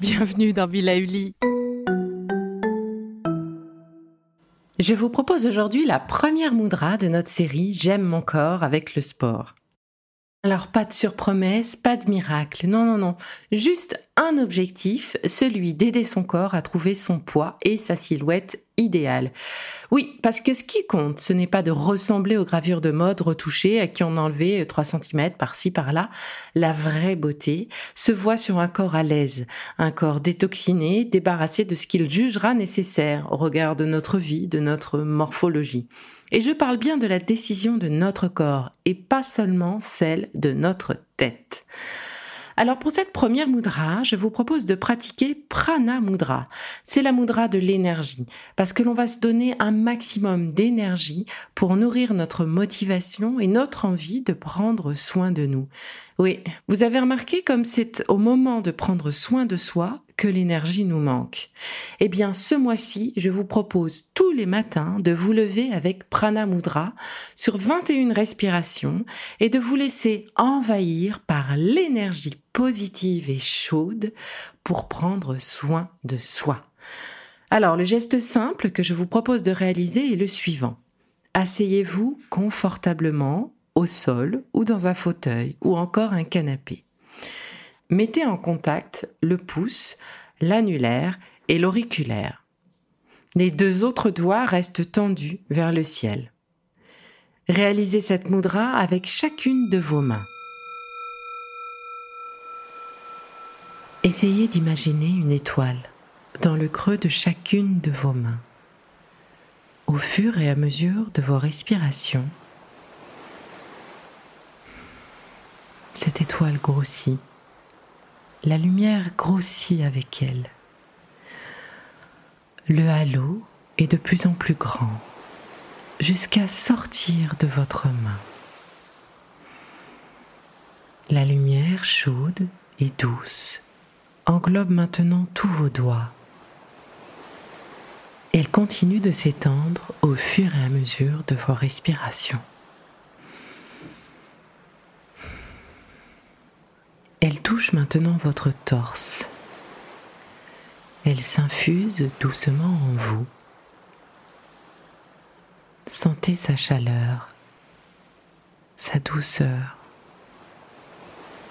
Bienvenue dans Villa. Je vous propose aujourd'hui la première moudra de notre série J'aime mon corps avec le sport. Alors pas de surpromesse, pas de miracle, non, non, non. Juste un objectif, celui d'aider son corps à trouver son poids et sa silhouette idéale. Oui, parce que ce qui compte, ce n'est pas de ressembler aux gravures de mode retouchées à qui on a enlevé 3 cm par-ci par-là. La vraie beauté se voit sur un corps à l'aise, un corps détoxiné, débarrassé de ce qu'il jugera nécessaire au regard de notre vie, de notre morphologie. Et je parle bien de la décision de notre corps et pas seulement celle de notre tête. Alors pour cette première mudra, je vous propose de pratiquer prana mudra. C'est la mudra de l'énergie parce que l'on va se donner un maximum d'énergie pour nourrir notre motivation et notre envie de prendre soin de nous. Oui, vous avez remarqué comme c'est au moment de prendre soin de soi que l'énergie nous manque. Eh bien, ce mois-ci, je vous propose tous les matins de vous lever avec Prana Mudra sur 21 respirations et de vous laisser envahir par l'énergie positive et chaude pour prendre soin de soi. Alors, le geste simple que je vous propose de réaliser est le suivant. Asseyez-vous confortablement au sol ou dans un fauteuil ou encore un canapé. Mettez en contact le pouce, l'annulaire et l'auriculaire. Les deux autres doigts restent tendus vers le ciel. Réalisez cette mudra avec chacune de vos mains. Essayez d'imaginer une étoile dans le creux de chacune de vos mains. Au fur et à mesure de vos respirations, cette étoile grossit. La lumière grossit avec elle. Le halo est de plus en plus grand jusqu'à sortir de votre main. La lumière chaude et douce englobe maintenant tous vos doigts. Elle continue de s'étendre au fur et à mesure de vos respirations. Elle touche maintenant votre torse. Elle s'infuse doucement en vous. Sentez sa chaleur, sa douceur.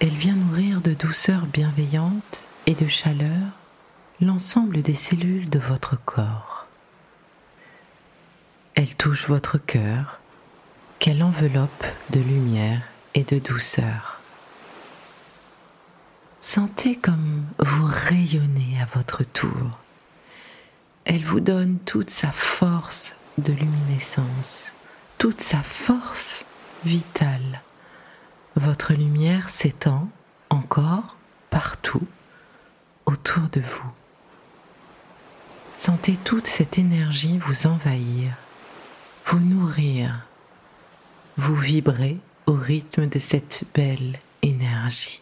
Elle vient nourrir de douceur bienveillante et de chaleur l'ensemble des cellules de votre corps. Elle touche votre cœur qu'elle enveloppe de lumière et de douceur. Sentez comme vous rayonnez à votre tour. Elle vous donne toute sa force de luminescence, toute sa force vitale. Votre lumière s'étend encore partout autour de vous. Sentez toute cette énergie vous envahir, vous nourrir, vous vibrer au rythme de cette belle énergie.